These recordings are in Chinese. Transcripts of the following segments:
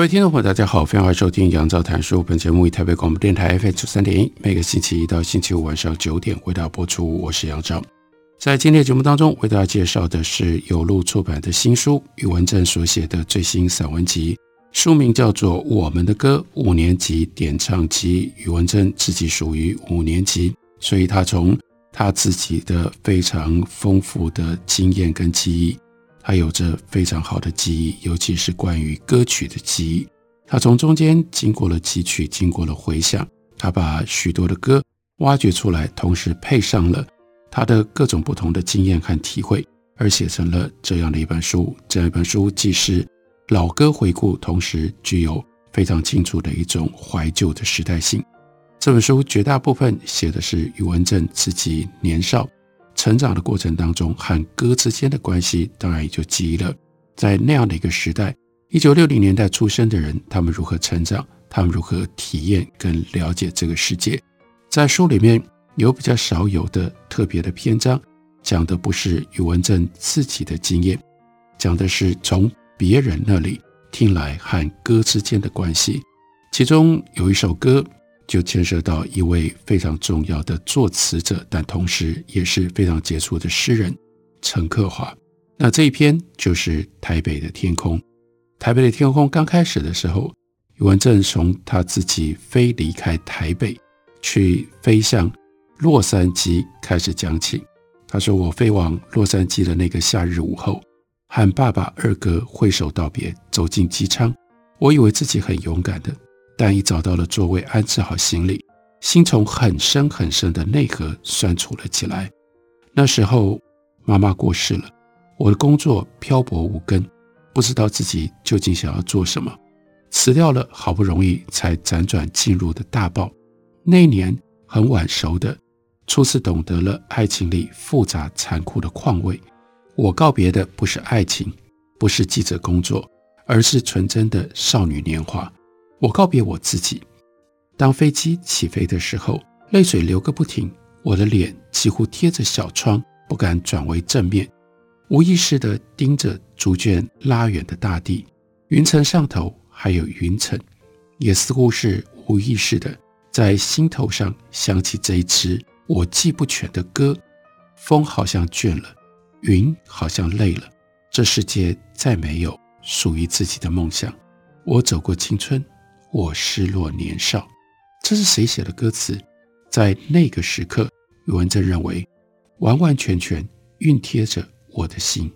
各位听众朋友，大家好，欢迎收听杨照谈书。本节目以台北广播电台 FM 九三点一，每个星期一到星期五晚上九点为大家播出。我是杨照，在今天的节目当中，为大家介绍的是有路出版的新书，宇文正所写的最新散文集，书名叫做《我们的歌五年级点唱集》。宇文正自己属于五年级，所以他从他自己的非常丰富的经验跟记忆。他有着非常好的记忆，尤其是关于歌曲的记忆。他从中间经过了汲取，经过了回想，他把许多的歌挖掘出来，同时配上了他的各种不同的经验和体会，而写成了这样的一本书。这样一本书既是老歌回顾，同时具有非常清楚的一种怀旧的时代性。这本书绝大部分写的是余文正自己年少。成长的过程当中，和歌之间的关系，当然也就记忆了。在那样的一个时代，一九六零年代出生的人，他们如何成长，他们如何体验跟了解这个世界。在书里面有比较少有的特别的篇章，讲的不是宇文正自己的经验，讲的是从别人那里听来和歌之间的关系。其中有一首歌。就牵涉到一位非常重要的作词者，但同时也是非常杰出的诗人陈克华。那这一篇就是《台北的天空》。台北的天空刚开始的时候，余文正从他自己飞离开台北，去飞向洛杉矶开始讲起。他说：“我飞往洛杉矶的那个夏日午后，和爸爸、二哥挥手道别，走进机舱。我以为自己很勇敢的。”但已找到了座位，安置好行李，心从很深很深的内核酸楚了起来。那时候，妈妈过世了，我的工作漂泊无根，不知道自己究竟想要做什么，辞掉了好不容易才辗转进入的大报。那一年很晚熟的，初次懂得了爱情里复杂残酷的况味。我告别的不是爱情，不是记者工作，而是纯真的少女年华。我告别我自己。当飞机起飞的时候，泪水流个不停，我的脸几乎贴着小窗，不敢转为正面，无意识地盯着逐渐拉远的大地。云层上头还有云层，也似乎是无意识地在心头上响起这一支我记不全的歌。风好像倦了，云好像累了，这世界再没有属于自己的梦想。我走过青春。我失落年少，这是谁写的歌词？在那个时刻，余文正认为完完全全熨贴着我的心。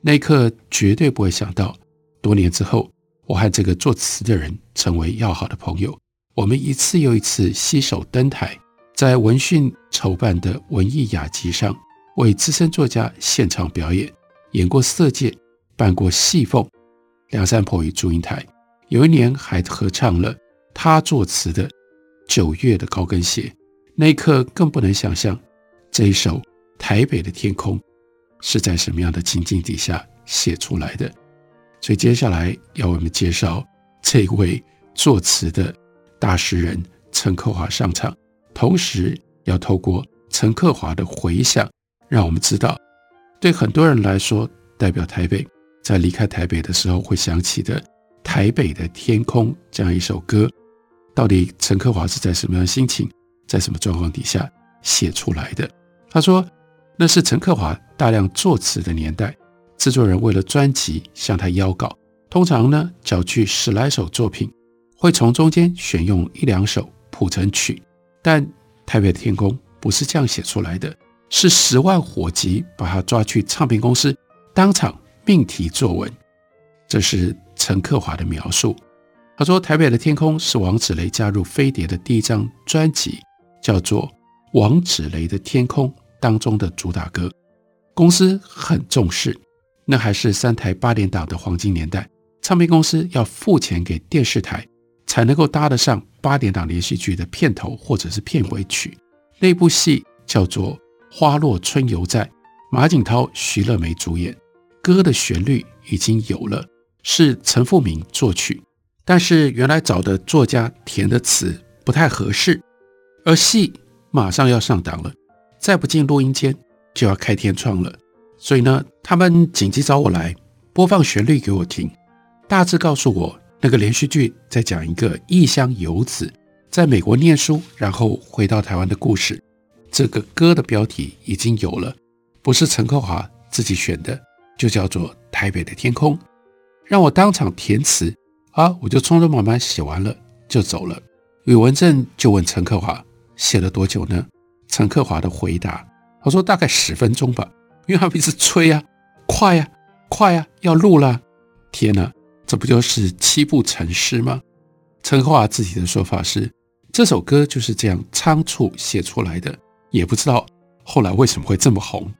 那一刻绝对不会想到，多年之后，我和这个作词的人成为要好的朋友。我们一次又一次携手登台，在文讯筹办的文艺雅集上，为资深作家现场表演，演过色戒，扮过戏凤，梁山伯与祝英台。有一年还合唱了他作词的《九月的高跟鞋》，那一刻更不能想象这一首《台北的天空》是在什么样的情境底下写出来的。所以接下来要为我们介绍这位作词的大诗人陈克华上场，同时要透过陈克华的回想，让我们知道，对很多人来说，代表台北在离开台北的时候会想起的。台北的天空这样一首歌，到底陈克华是在什么样的心情，在什么状况底下写出来的？他说，那是陈克华大量作词的年代，制作人为了专辑向他邀稿，通常呢缴去十来首作品，会从中间选用一两首谱成曲。但台北的天空不是这样写出来的，是十万火急把他抓去唱片公司，当场命题作文。这是。陈克华的描述，他说：“台北的天空是王子雷加入飞碟的第一张专辑，叫做《王子雷的天空》当中的主打歌。公司很重视，那还是三台八点档的黄金年代，唱片公司要付钱给电视台，才能够搭得上八点档连续剧的片头或者是片尾曲。那部戏叫做《花落春犹在》，马景涛、徐乐梅主演，歌的旋律已经有了，是陈复明作曲，但是原来找的作家填的词不太合适，而戏马上要上档了，再不进录音间就要开天窗了。所以呢，他们紧急找我来播放旋律给我听，大致告诉我那个连续剧在讲一个异乡游子在美国念书，然后回到台湾的故事。这个歌的标题已经有了，不是陈克华自己选的，就叫做《台北的天空》。让我当场填词啊，我就匆匆忙忙写完了就走了。宇文正就问陈克华写了多久呢？陈克华的回答，他说大概十分钟吧。因为他们一直催啊，快呀，快呀，要录了！天哪，这不就是七步成诗吗？陈克华自己的说法是，这首歌就是这样仓促写出来的，也不知道后来为什么会这么红。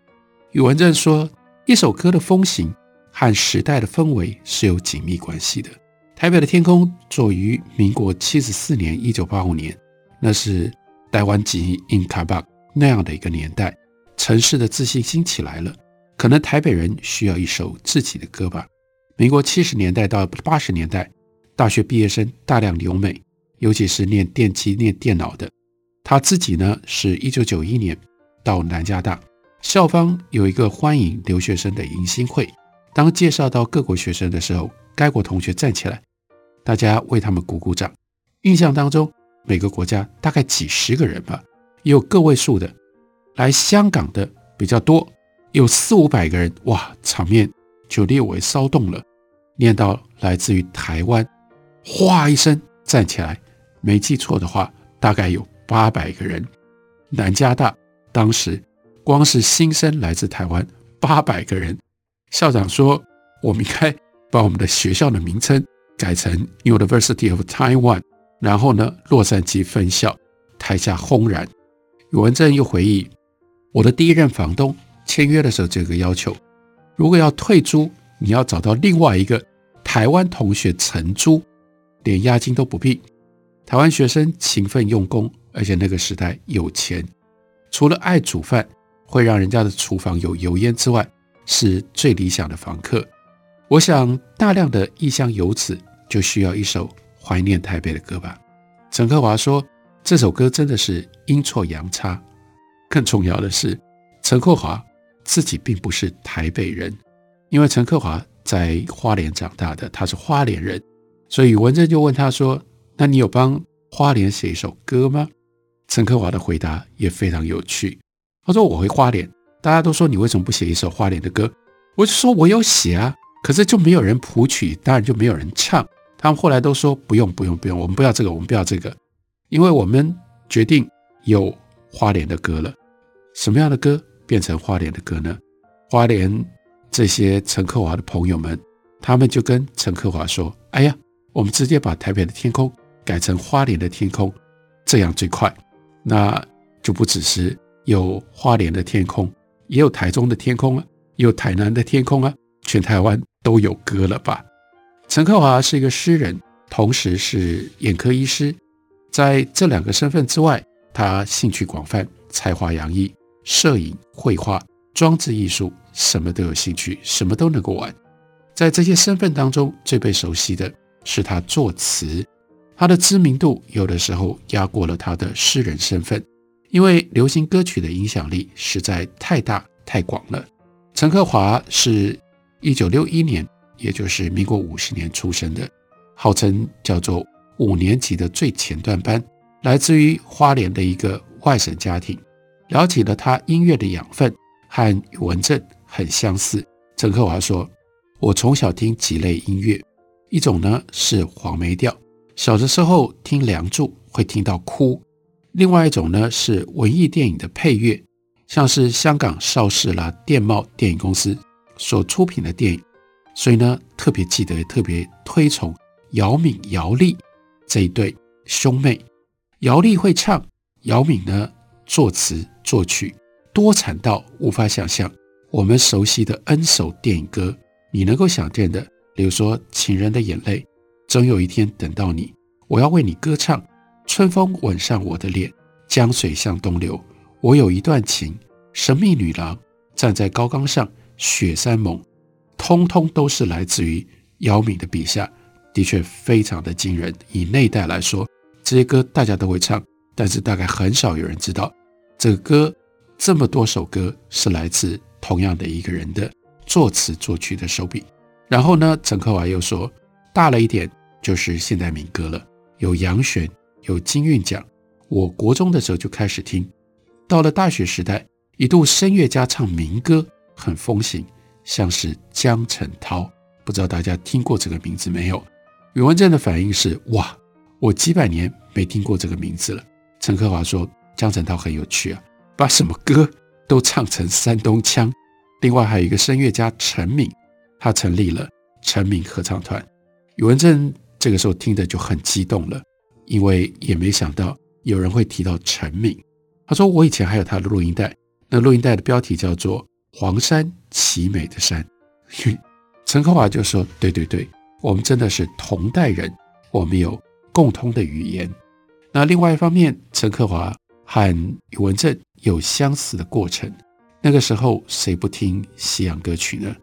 宇文正说，一首歌的风行和时代的氛围是有紧密关系的。台北的天空作于民国七十四年（一九八五年），那是台湾及印卡巴那样的一个年代。城市的自信心起来了，可能台北人需要一首自己的歌吧。民国七十年代到八十年代，大学毕业生大量留美，尤其是念电机、念电脑的。他自己呢，是一九九一年到南加大，校方有一个欢迎留学生的迎新会。当介绍到各国学生的时候，该国同学站起来，大家为他们鼓鼓掌。印象当中，每个国家大概几十个人吧，有个位数的。来香港的比较多，有四五百个人，哇，场面就略微骚动了。念到来自于台湾，哗一声站起来，没记错的话，大概有八百个人。南加大当时光是新生来自台湾八百个人，校长说，我们应该把我们的学校的名称改成 University of Taiwan，然后呢，洛杉矶分校。台下轰然。宇文正又回忆。我的第一任房东签约的时候，这个要求，如果要退租，你要找到另外一个台湾同学承租，连押金都不必。台湾学生勤奋用功，而且那个时代有钱，除了爱煮饭，会让人家的厨房有油烟之外，是最理想的房客。我想，大量的异乡游子就需要一首怀念台北的歌吧。陈克华说，这首歌真的是阴错阳差。更重要的是，陈克华自己并不是台北人，因为陈克华在花莲长大的，他是花莲人，所以文正就问他说：“那你有帮花莲写一首歌吗？”陈克华的回答也非常有趣，他说：“我回花莲，大家都说你为什么不写一首花莲的歌？我就说我有写啊，可是就没有人谱曲，当然就没有人唱。他们后来都说不用不用不用，我们不要这个，我们不要这个，因为我们决定有。”花莲的歌了，什么样的歌变成花莲的歌呢？花莲这些陈克华的朋友们，他们就跟陈克华说：“哎呀，我们直接把台北的天空改成花莲的天空，这样最快。那就不只是有花莲的天空，也有台中的天空啊，也有台南的天空啊，全台湾都有歌了吧？”陈克华是一个诗人，同时是眼科医师，在这两个身份之外。他兴趣广泛，才华洋溢，摄影、绘画、装置艺术，什么都有兴趣，什么都能够玩。在这些身份当中，最被熟悉的是他作词，他的知名度有的时候压过了他的诗人身份，因为流行歌曲的影响力实在太大太广了。陈克华是一九六一年，也就是民国五十年出生的，号称叫做五年级的最前段班。来自于花莲的一个外省家庭，了解了他音乐的养分，和宇文正很相似。陈克华说：“我从小听几类音乐，一种呢是黄梅调，小的时候听《梁祝》会听到哭；另外一种呢是文艺电影的配乐，像是香港邵氏啦、电懋电影公司所出品的电影，所以呢特别记得、特别推崇姚敏、姚莉这一对兄妹。”姚莉会唱，姚敏呢作词作曲多产到无法想象。我们熟悉的 N 首电影歌，你能够想见的，比如说《情人的眼泪》，总有一天等到你，我要为你歌唱，春风吻上我的脸，江水向东流，我有一段情，神秘女郎站在高岗上，雪山盟，通通都是来自于姚敏的笔下，的确非常的惊人。以那一代来说，这些歌大家都会唱，但是大概很少有人知道，这个歌这么多首歌是来自同样的一个人的作词作曲的手笔。然后呢，陈克华又说，大了一点就是现代民歌了，有杨弦，有金韵奖。我国中的时候就开始听，到了大学时代，一度声乐家唱民歌很风行，像是江晨涛，不知道大家听过这个名字没有？宇文正的反应是哇。我几百年没听过这个名字了。陈克华说：“江晨涛很有趣啊，把什么歌都唱成山东腔。另外还有一个声乐家陈敏，他成立了陈敏合唱团。宇文正这个时候听的就很激动了，因为也没想到有人会提到陈敏。他说我以前还有他的录音带，那录音带的标题叫做《黄山奇美的山》。陈克华就说：对对对，我们真的是同代人，我们有。”共通的语言。那另外一方面，陈克华和宇文正有相似的过程。那个时候，谁不听西洋歌曲呢？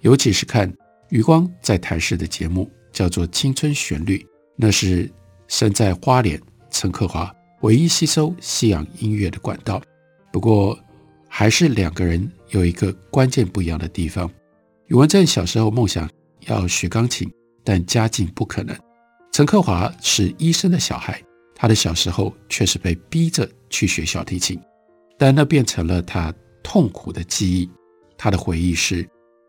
尤其是看余光在台视的节目，叫做《青春旋律》，那是身在花莲陈克华唯一吸收西洋音乐的管道。不过，还是两个人有一个关键不一样的地方。宇文正小时候梦想要学钢琴，但家境不可能。陈克华是医生的小孩，他的小时候却是被逼着去学小提琴，但那变成了他痛苦的记忆。他的回忆是：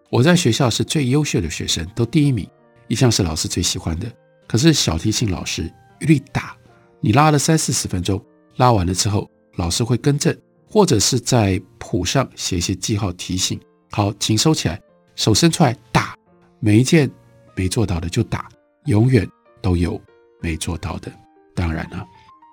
我在学校是最优秀的学生，都第一名，一向是老师最喜欢的。可是小提琴老师一律打，你拉了三四十分钟，拉完了之后，老师会更正，或者是在谱上写一些记号提醒。好，请收起来，手伸出来打，每一件没做到的就打，永远。都有没做到的，当然了。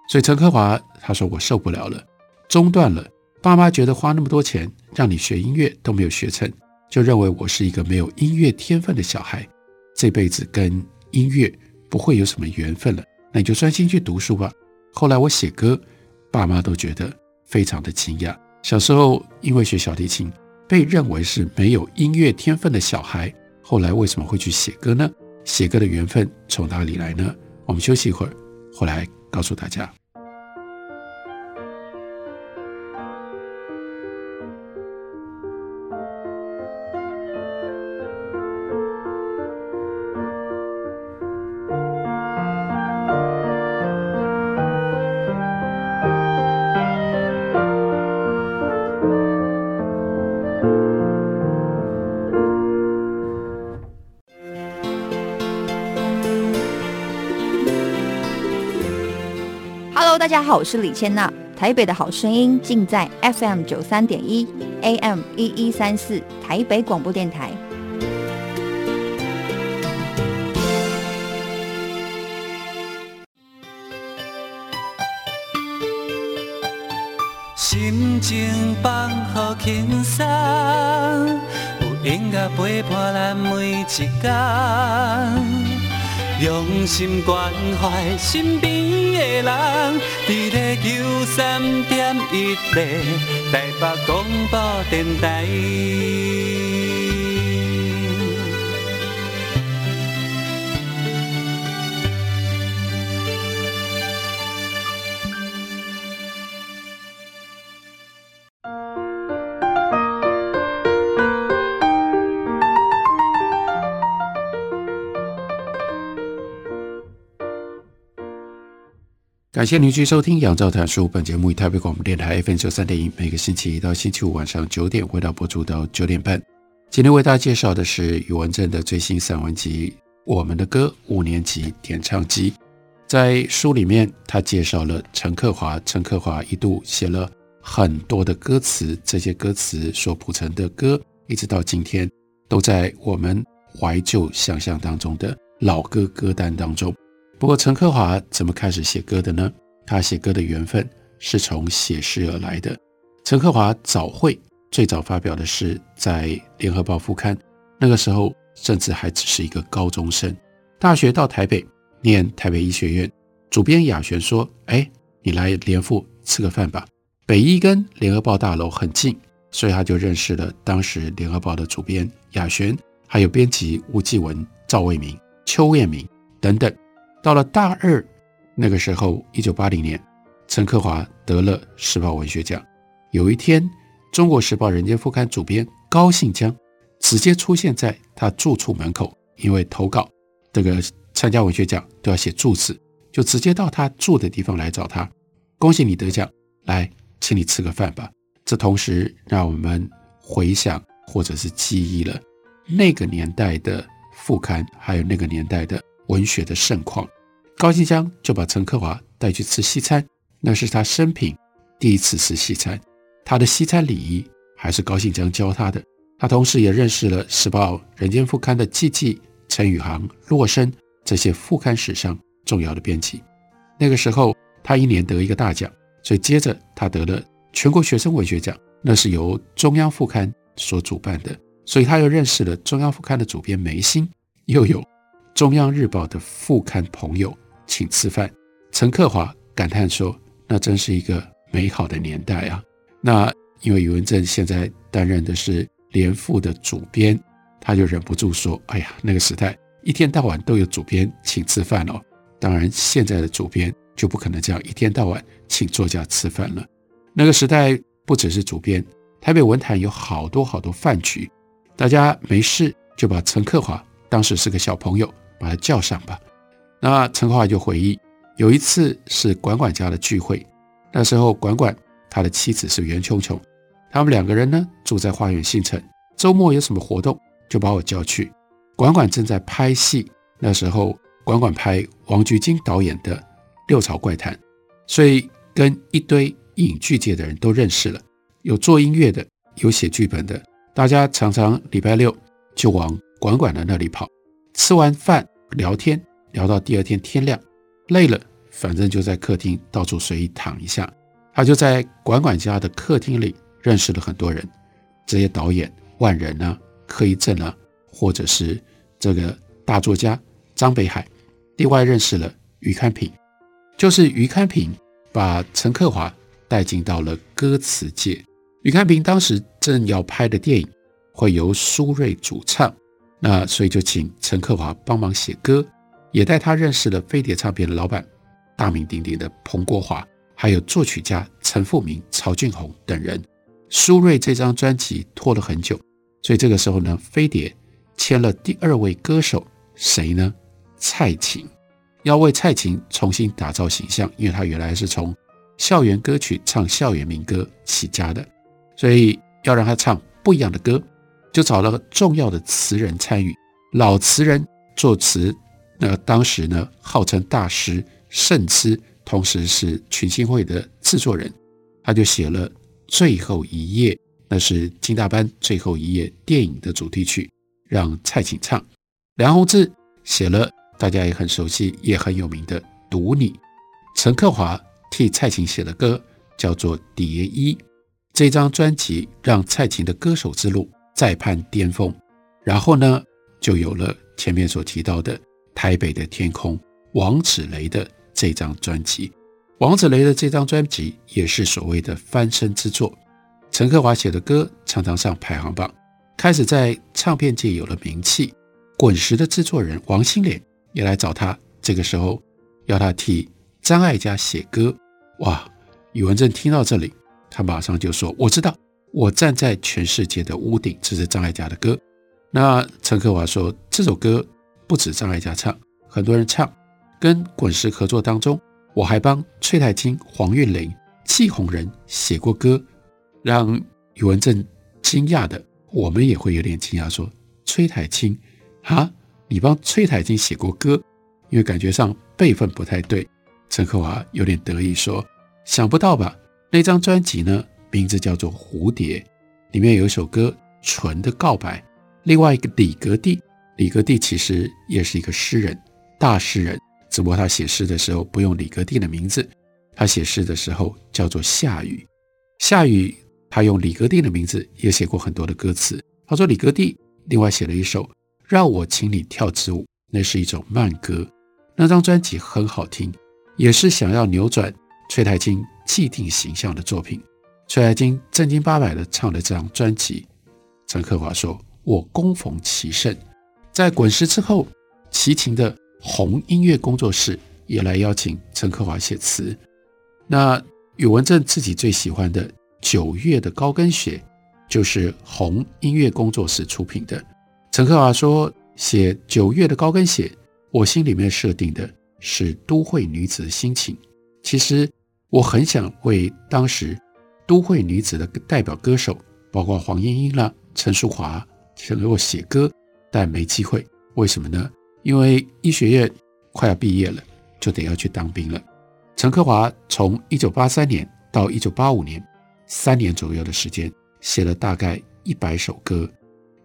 所以陈克华他说，我受不了了，中断了。爸妈觉得花那么多钱让你学音乐都没有学成，就认为我是一个没有音乐天分的小孩，这辈子跟音乐不会有什么缘分了。那你就专心去读书吧。后来我写歌，爸妈都觉得非常的惊讶。小时候因为学小提琴被认为是没有音乐天分的小孩，后来为什么会去写歌呢？写歌的缘分从哪里来呢？我们休息一会儿，回来告诉大家。大家好，我是李千娜。台北的好声音尽在 FM 九三点一，AM 一一三四，台北广播电台。心情放好轻松，有音乐陪伴咱每一天。用心关怀身边人，伫咧九三点一台北广播电台。感谢您继续收听《杨照谈书》。本节目以台北广播电台 FM 九三点一，每个星期一到星期五晚上九点，回到播出到九点半。今天为大家介绍的是宇文正的最新散文集《我们的歌》五年级点唱机。在书里面，他介绍了陈克华。陈克华一度写了很多的歌词，这些歌词所谱成的歌，一直到今天，都在我们怀旧想象当中的老歌歌单当中。不过，陈克华怎么开始写歌的呢？他写歌的缘分是从写诗而来的。陈克华早会最早发表的是在《联合报》副刊，那个时候甚至还只是一个高中生。大学到台北念台北医学院，主编雅璇说：“哎，你来联副吃个饭吧。”北医跟《联合报》大楼很近，所以他就认识了当时《联合报》的主编雅璇，还有编辑吴继文、赵卫民、邱彦明等等。到了大二那个时候，一九八零年，陈克华得了时报文学奖。有一天，《中国时报》人间副刊主编高信江直接出现在他住处门口，因为投稿这个参加文学奖都要写注释，就直接到他住的地方来找他。恭喜你得奖，来请你吃个饭吧。这同时让我们回想或者是记忆了那个年代的副刊，还有那个年代的文学的盛况。高信江就把陈克华带去吃西餐，那是他生平第一次吃西餐。他的西餐礼仪还是高信江教他的。他同时也认识了《时报》《人间副刊》的季季、陈宇航、洛生这些副刊史上重要的编辑。那个时候，他一年得一个大奖，所以接着他得了全国学生文学奖，那是由中央副刊所主办的。所以他又认识了中央副刊的主编梅心，又有中央日报的副刊朋友请吃饭。陈克华感叹说：“那真是一个美好的年代啊！”那因为余文正现在担任的是联副的主编，他就忍不住说：“哎呀，那个时代一天到晚都有主编请吃饭哦。当然，现在的主编就不可能这样一天到晚请作家吃饭了。那个时代不只是主编，台北文坛有好多好多饭局，大家没事就把陈克华当时是个小朋友，把他叫上吧。那陈克华就回忆，有一次是管管家的聚会，那时候管管。他的妻子是袁琼琼，他们两个人呢住在花园新城。周末有什么活动，就把我叫去。管管正在拍戏，那时候管管拍王菊金导演的《六朝怪谈》，所以跟一堆影剧界的人都认识了。有做音乐的，有写剧本的，大家常常礼拜六就往管管的那里跑。吃完饭聊天，聊到第二天天亮，累了，反正就在客厅到处随意躺一下。他就在管管家的客厅里认识了很多人，这些导演万人啊、柯一正啊，或者是这个大作家张北海。另外认识了余堪平，就是余堪平把陈克华带进到了歌词界。余堪平当时正要拍的电影会由苏芮主唱，那所以就请陈克华帮忙写歌，也带他认识了飞碟唱片的老板，大名鼎鼎的彭国华。还有作曲家陈复明、曹俊宏等人。苏芮这张专辑拖了很久，所以这个时候呢，飞碟签了第二位歌手，谁呢？蔡琴，要为蔡琴重新打造形象，因为她原来是从校园歌曲唱校园民歌起家的，所以要让她唱不一样的歌，就找了重要的词人参与，老词人作词，那当时呢，号称大师盛痴。同时是群星会的制作人，他就写了《最后一页》，那是金大班《最后一页》电影的主题曲，让蔡琴唱。梁鸿志写了大家也很熟悉、也很有名的《读你》。陈克华替蔡琴写的歌叫做《蝶衣》。这张专辑让蔡琴的歌手之路再攀巅峰。然后呢，就有了前面所提到的《台北的天空》，王子雷的。这张专辑，王子雷的这张专辑也是所谓的翻身之作。陈克华写的歌常常上排行榜，开始在唱片界有了名气。滚石的制作人王心莲也来找他，这个时候要他替张艾嘉写歌。哇！宇文正听到这里，他马上就说：“我知道，我站在全世界的屋顶，这是张艾嘉的歌。”那陈克华说：“这首歌不止张艾嘉唱，很多人唱。”跟滚石合作当中，我还帮崔太清、黄韵玲、季红人写过歌，让宇文正惊讶的，我们也会有点惊讶，说崔太清啊，你帮崔太清写过歌，因为感觉上辈分不太对。陈克华有点得意说，想不到吧？那张专辑呢，名字叫做《蝴蝶》，里面有一首歌《纯的告白》，另外一个李格弟，李格弟其实也是一个诗人，大诗人。只不过他写诗的时候不用李格弟的名字，他写诗的时候叫做夏雨。夏雨他用李格弟的名字也写过很多的歌词。他说李格弟另外写了一首《让我请你跳支舞》，那是一种慢歌。那张专辑很好听，也是想要扭转崔台金既定形象的作品。崔台金正经八百的唱了这张专辑。陈克华说：“我恭逢其盛，在滚石之后，齐秦的红音乐工作室也来邀请陈克华写词。那宇文正自己最喜欢的《九月的高跟鞋》，就是红音乐工作室出品的。陈克华说，写《九月的高跟鞋》。”我心里面设定的是都会女子的心情。其实我很想为当时都会女子的代表歌手，包括黄莺莺啦、陈淑华，想给我写歌，但没机会。为什么呢？因为医学院快要毕业了，就得要去当兵了。陈克华从一九八三年到一九八五年，三年左右的时间，写了大概一百首歌。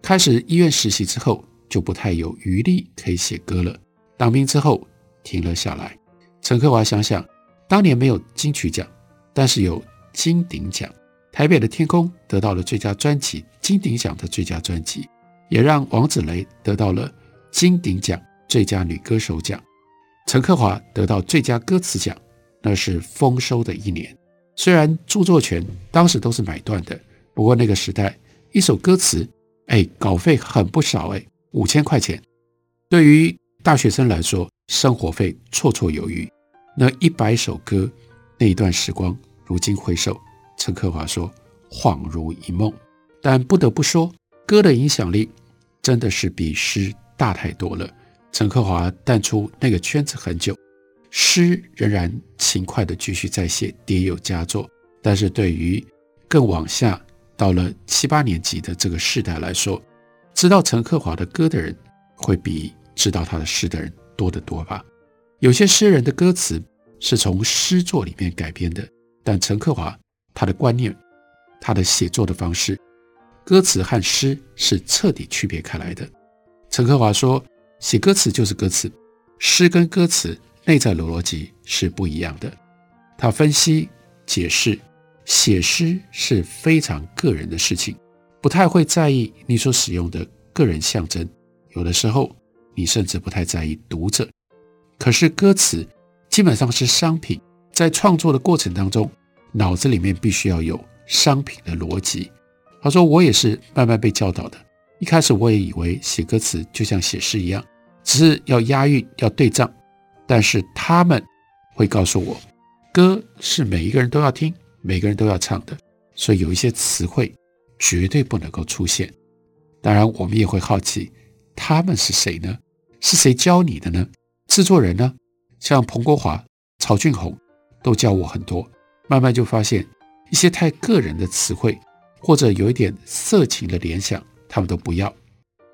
开始医院实习之后，就不太有余力可以写歌了。当兵之后停了下来，陈克华想想，当年没有金曲奖，但是有金鼎奖，台北的天空得到了最佳专辑，金鼎奖的最佳专辑，也让王子雷得到了金鼎奖最佳女歌手奖，陈克华得到最佳歌词奖，那是丰收的一年。虽然著作权当时都是买断的，不过那个时代一首歌词，哎，稿费很不少哎，五千块钱，对于。大学生来说，生活费绰绰有余。那一百首歌，那一段时光，如今回首，陈克华说恍如一梦。但不得不说，歌的影响力真的是比诗大太多了。陈克华淡出那个圈子很久，诗仍然勤快地继续在写，迭有佳作。但是对于更往下到了七八年级的这个世代来说，知道陈克华的歌的人会比。知道他的诗的人多得多吧？有些诗人的歌词是从诗作里面改编的，但陈克华他的观念、他的写作的方式，歌词和诗是彻底区别开来的。陈克华说，写歌词就是歌词，诗跟歌词内在的逻辑是不一样的。他分析解释，写诗是非常个人的事情，不太会在意你所使用的个人象征，有的时候。你甚至不太在意读者，可是歌词基本上是商品，在创作的过程当中，脑子里面必须要有商品的逻辑。他说：“我也是慢慢被教导的。一开始我也以为写歌词就像写诗一样，只是要押韵、要对仗。但是他们会告诉我，歌是每一个人都要听、每个人都要唱的，所以有一些词汇绝对不能够出现。当然，我们也会好奇。”他们是谁呢？是谁教你的呢？制作人呢？像彭国华、曹俊宏都教我很多。慢慢就发现一些太个人的词汇，或者有一点色情的联想，他们都不要。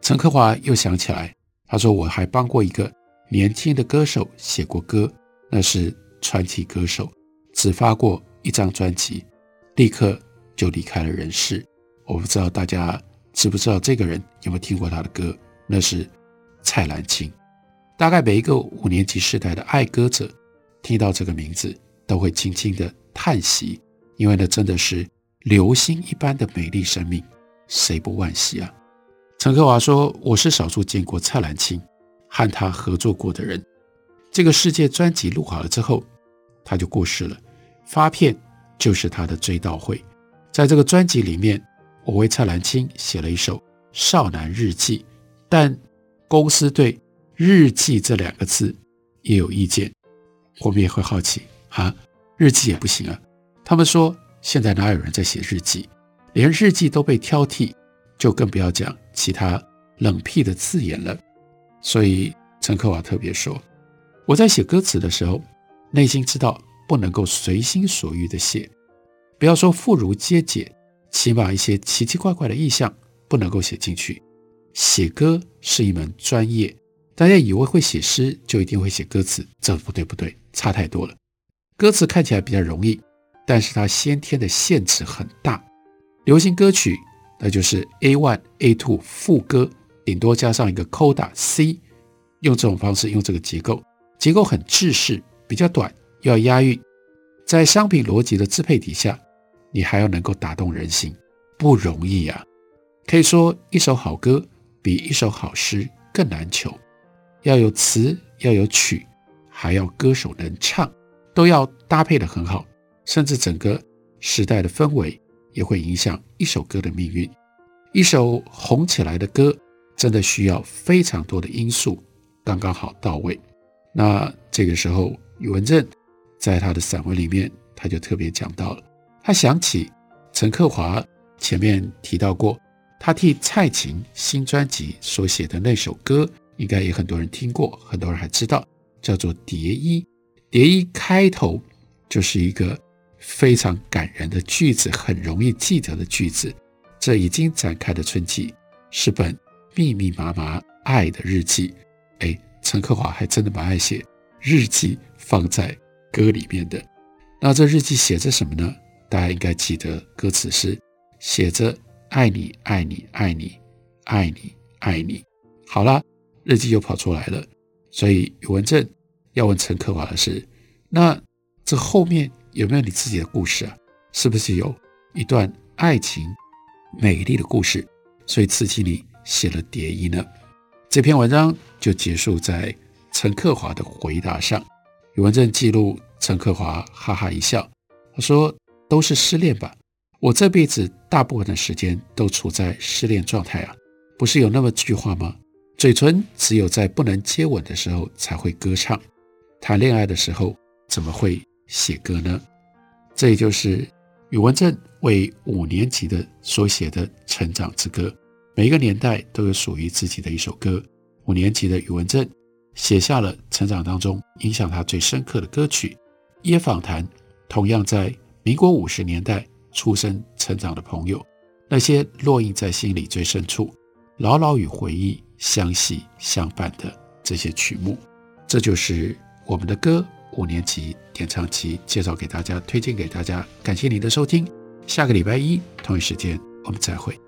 陈克华又想起来，他说：“我还帮过一个年轻的歌手写过歌，那是传奇歌手，只发过一张专辑，立刻就离开了人世。我不知道大家知不知道这个人，有没有听过他的歌？”那是蔡澜清，大概每一个五年级时代的爱歌者听到这个名字都会轻轻的叹息，因为那真的是流星一般的美丽生命，谁不惋惜啊？陈克华说：“我是少数见过蔡澜清和他合作过的人。这个世界专辑录好了之后，他就过世了，发片就是他的追悼会。在这个专辑里面，我为蔡澜清写了一首《少男日记》。”但公司对“日记”这两个字也有意见，我们也会好奇啊，日记也不行啊。他们说现在哪有人在写日记，连日记都被挑剔，就更不要讲其他冷僻的字眼了。所以陈克华特别说，我在写歌词的时候，内心知道不能够随心所欲的写，不要说妇孺皆解，起码一些奇奇怪怪的意象不能够写进去。写歌是一门专业，大家以为会写诗就一定会写歌词，这不对不对，差太多了。歌词看起来比较容易，但是它先天的限制很大。流行歌曲那就是 A one A two 副歌，顶多加上一个 coda C，用这种方式，用这个结构，结构很制式，比较短，又要押韵。在商品逻辑的支配底下，你还要能够打动人心，不容易呀。可以说，一首好歌比一首好诗更难求，要有词，要有曲，还要歌手能唱，都要搭配得很好，甚至整个时代的氛围也会影响一首歌的命运。一首红起来的歌，真的需要非常多的因素，刚刚好到位。那这个时候，宇文正在他的散文里面，他就特别讲到了，他想起陈克华前面提到过，他替蔡琴新专辑所写的那首歌，应该也很多人听过，很多人还知道，叫做《蝶衣》。《蝶衣》开头就是一个非常感人的句子，很容易记得的句子。这已经展开的春季是本密密麻麻爱的日记。哎，陈克华还真的蛮爱写日记，放在歌里面的。那这日记写着什么呢？大家应该记得歌词是写着“爱你，爱你，爱你，爱你，爱你”。好了，日记又跑出来了。所以宇文正要问陈克华的是：那这后面有没有你自己的故事啊？是不是有一段爱情美丽的故事？所以刺激你写了《蝶衣》呢？这篇文章就结束在陈克华的回答上。宇文正记录。陈克华哈哈一笑，他说：“都是失恋吧？我这辈子大部分的时间都处在失恋状态啊，不是有那么句话吗？嘴唇只有在不能接吻的时候才会歌唱，谈恋爱的时候怎么会写歌呢？这也就是宇文正为五年级的所写的成长之歌。每一个年代都有属于自己的一首歌。五年级的宇文正写下了成长当中影响他最深刻的歌曲。”也访谈同样在民国五十年代出生成长的朋友，那些烙印在心里最深处、牢牢与回忆相系相伴的这些曲目，这就是我们的歌五年级田长琪介绍给大家，推荐给大家。感谢您的收听，下个礼拜一同一时间我们再会。